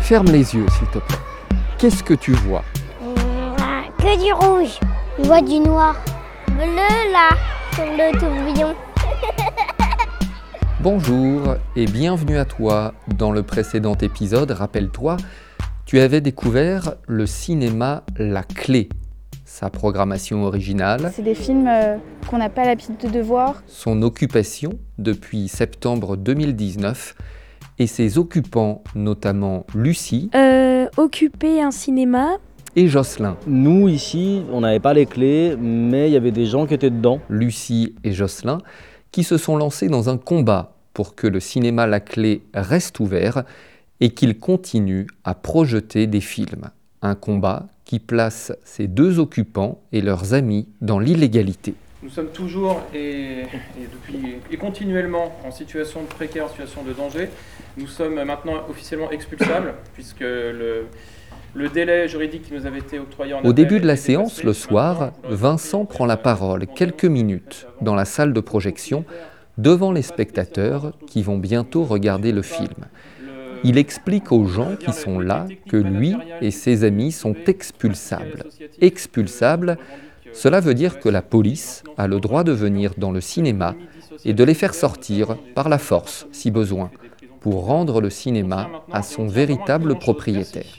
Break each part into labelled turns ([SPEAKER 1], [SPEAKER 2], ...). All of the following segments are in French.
[SPEAKER 1] Ferme les yeux, s'il te plaît. Qu'est-ce que tu vois?
[SPEAKER 2] Que du rouge. Je vois du noir. Bleu là, sur le tourbillon.
[SPEAKER 1] Bonjour et bienvenue à toi. Dans le précédent épisode, rappelle-toi, tu avais découvert le cinéma La Clé, sa programmation originale,
[SPEAKER 3] C'est des films euh, qu'on n'a pas l'habitude de voir.
[SPEAKER 1] son occupation depuis septembre 2019 et ses occupants, notamment Lucie
[SPEAKER 4] Euh, occuper un cinéma.
[SPEAKER 1] et Jocelyn.
[SPEAKER 5] Nous, ici, on n'avait pas les clés, mais il y avait des gens qui étaient dedans.
[SPEAKER 1] Lucie et Jocelyn, qui se sont lancés dans un combat pour que le cinéma La Clé reste ouvert et qu'il continue à projeter des films. Un combat qui place ces deux occupants et leurs amis dans l'illégalité.
[SPEAKER 6] Nous sommes toujours et, et depuis, et continuellement en situation de précaire, en situation de danger. Nous sommes maintenant officiellement expulsables puisque le, le délai juridique qui nous avait été octroyé en
[SPEAKER 1] Au début de la séance, le soir, Vincent prend la parole quelques minutes dans la salle de projection devant les spectateurs qui vont bientôt regarder le film. Il explique aux gens qui sont là que lui et ses amis sont expulsables. Expulsables, cela veut dire que la police a le droit de venir dans le cinéma et de les faire sortir par la force, si besoin, pour rendre le cinéma à son véritable propriétaire.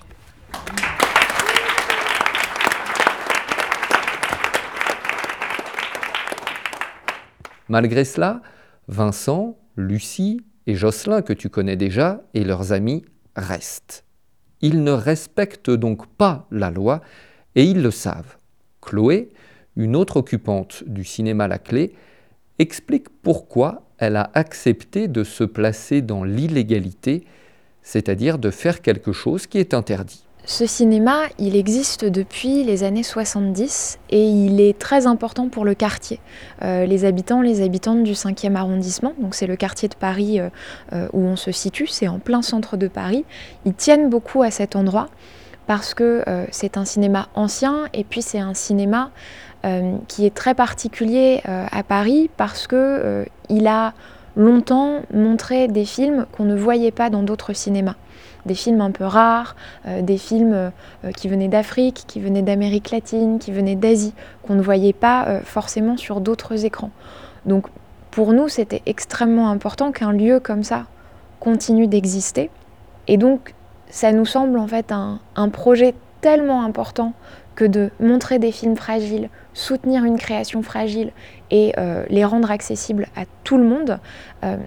[SPEAKER 1] Malgré cela, Vincent, Lucie et Jocelyn, que tu connais déjà, et leurs amis restent. Ils ne respectent donc pas la loi et ils le savent. Chloé, une autre occupante du cinéma La Clé, explique pourquoi elle a accepté de se placer dans l'illégalité, c'est-à-dire de faire quelque chose qui est interdit.
[SPEAKER 7] Ce cinéma, il existe depuis les années 70 et il est très important pour le quartier. Euh, les habitants, les habitantes du 5e arrondissement, donc c'est le quartier de Paris euh, euh, où on se situe, c'est en plein centre de Paris, ils tiennent beaucoup à cet endroit parce que c'est un cinéma ancien et puis c'est un cinéma qui est très particulier à Paris parce que il a longtemps montré des films qu'on ne voyait pas dans d'autres cinémas des films un peu rares, euh, des films euh, qui venaient d'Afrique, qui venaient d'Amérique latine, qui venaient d'Asie, qu'on ne voyait pas euh, forcément sur d'autres écrans. Donc pour nous, c'était extrêmement important qu'un lieu comme ça continue d'exister. Et donc ça nous semble en fait un projet tellement important que de montrer des films fragiles, soutenir une création fragile et euh, les rendre accessibles à tout le monde, euh,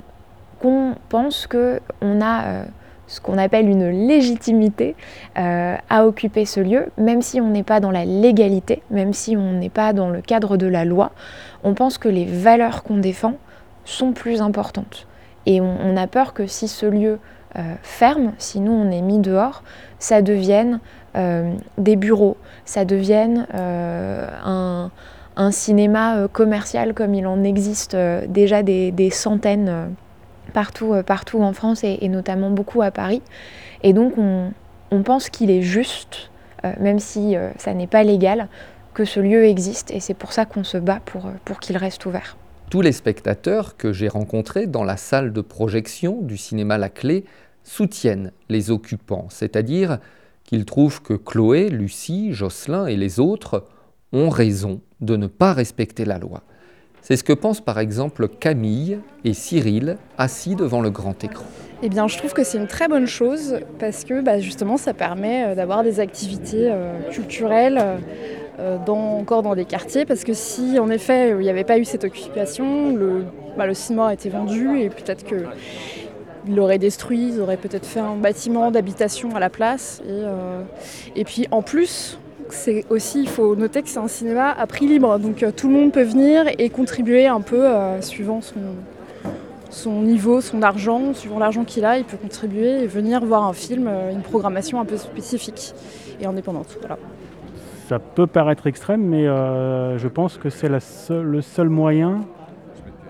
[SPEAKER 7] qu'on pense qu'on a euh, ce qu'on appelle une légitimité à occuper ce lieu, même si on n'est pas dans la légalité, même si on n'est pas dans le cadre de la loi, on pense que les valeurs qu'on défend sont plus importantes. Et on, a peur que si ce lieu ferme, si nous on est mis dehors, ça devienne des bureaux, ça devienne euh, un, cinéma euh, commercial comme il en existe euh, déjà des, centaines. euh, partout, euh, en France et, notamment beaucoup à Paris. Et donc on, pense qu'il est juste, euh, même si euh, ça n'est pas légal, que ce lieu existe et c'est pour ça qu'on se bat pour, euh, pour qu'il reste ouvert.
[SPEAKER 1] Tous les spectateurs que j'ai rencontrés dans la salle de projection du cinéma La Clé soutiennent les occupants, c'est-à-dire qu'ils trouvent que Chloé, Lucie, Jocelyn et les autres ont raison de ne pas respecter la loi. C'est ce que pensent par exemple Camille et Cyril assis devant le grand écran.
[SPEAKER 3] Eh bien, je trouve que c'est une très bonne chose parce que bah, justement, ça permet euh, d'avoir des activités euh, culturelles euh, encore dans des quartiers. Parce que si, en effet, il n'y avait pas eu cette occupation, le, bah, le cinéma a été vendu et peut-être que ils l'auraient détruit, ils auraient peut-être fait un bâtiment d'habitation à la place. Et, euh, et puis, en plus, c'est aussi, il faut noter que c'est un cinéma à prix libre. Donc, euh, tout le monde peut venir et contribuer un peu euh, suivant son, son niveau, son argent, suivant l'argent qu'il a, il peut contribuer et venir voir un film, une programmation un peu spécifique et indépendante. Voilà.
[SPEAKER 8] Ça peut paraître extrême, mais je pense que c'est le seul moyen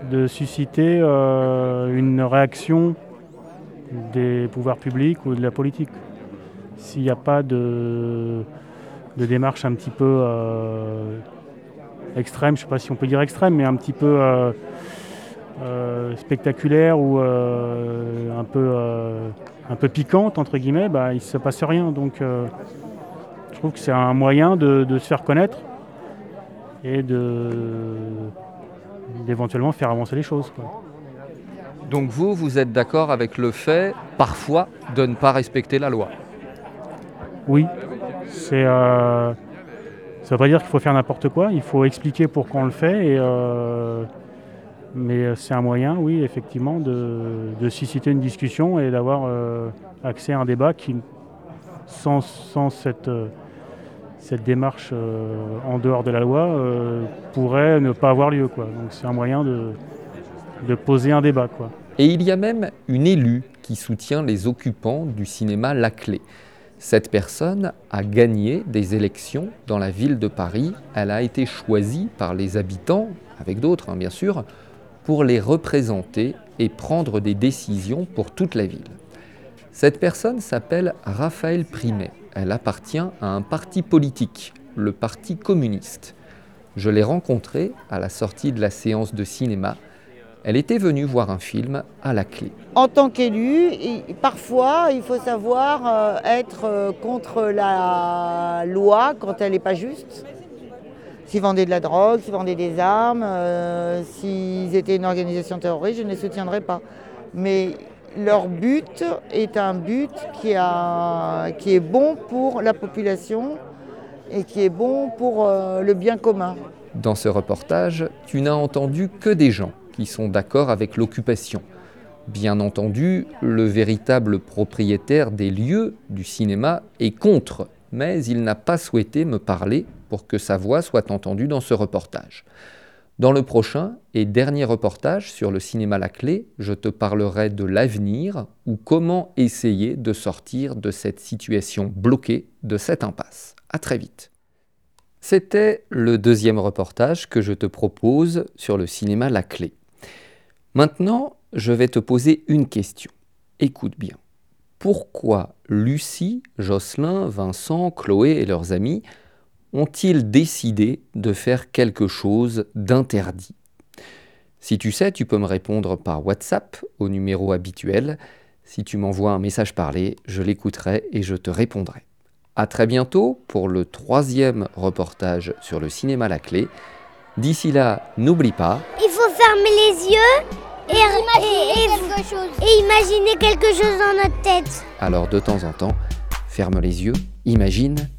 [SPEAKER 8] de susciter une réaction des pouvoirs publics ou de la politique. S'il n'y a pas de, démarche un petit peu euh, extrême, je ne sais pas si on peut dire extrême, mais un petit peu spectaculaire ou un, peu, un piquante, entre guillemets, bah, il ne se passe rien. Donc je trouve que c'est un moyen de, se faire connaître et d'éventuellement faire avancer les choses.
[SPEAKER 1] Donc vous, vous êtes d'accord avec le fait, parfois, de ne pas respecter la loi
[SPEAKER 8] Oui. C'est, euh, ça veut pas dire qu'il faut faire n'importe quoi, il faut expliquer pourquoi on le fait. Euh, mais c'est un moyen, oui, effectivement, de, susciter une discussion et d'avoir euh, accès à un débat qui, sans, cette, démarche en dehors de la loi, pourrait ne pas avoir lieu. Donc c'est un moyen de, de poser un débat. Quoi.
[SPEAKER 1] Et il y a même une élue qui soutient les occupants du cinéma La Clé. Cette personne a gagné des élections dans la ville de Paris. Elle a été choisie par les habitants, avec d'autres hein, bien sûr, pour les représenter et prendre des décisions pour toute la ville. Cette personne s'appelle Raphaël Primet. Elle appartient à un parti politique, le Parti communiste. Je l'ai rencontrée à la sortie de la séance de cinéma elle était venue voir un film à la clé.
[SPEAKER 9] En tant qu'élu, parfois il faut savoir euh, être euh, contre la loi quand elle n'est pas juste. S'ils vendaient de la drogue, s'ils vendaient des armes, euh, s'ils étaient une organisation terroriste, je ne les soutiendrais pas. Mais leur but est un but qui, qui est bon pour la population et qui est bon pour le bien commun.
[SPEAKER 1] Dans ce reportage, tu n'as entendu que des gens qui sont d'accord avec l'occupation. Bien entendu, le véritable propriétaire des lieux du cinéma est contre, mais il n'a pas souhaité me parler pour que sa voix soit entendue dans ce reportage. Dans le prochain et dernier reportage sur le cinéma La Clé, je te parlerai de l'avenir ou comment essayer de sortir de cette situation bloquée, de cette impasse. À très vite. C'était le deuxième reportage que je te propose sur le cinéma La Clé. Maintenant, je vais te poser une question. Écoute bien. Pourquoi Lucie, Jocelyn, Vincent, Chloé et leurs amis ont-ils décidé de faire quelque chose d'interdit? Si tu sais, tu peux me répondre par WhatsApp au numéro habituel. Si tu m'envoies un message parlé, je l'écouterai et je te répondrai. A très bientôt pour le troisième reportage sur le cinéma La Clé. D'ici là, n'oublie pas.
[SPEAKER 2] Il faut fermer les yeux et, imaginer, quelque chose. et imaginer quelque chose dans notre tête.
[SPEAKER 1] Alors de temps en temps, ferme les yeux, imagine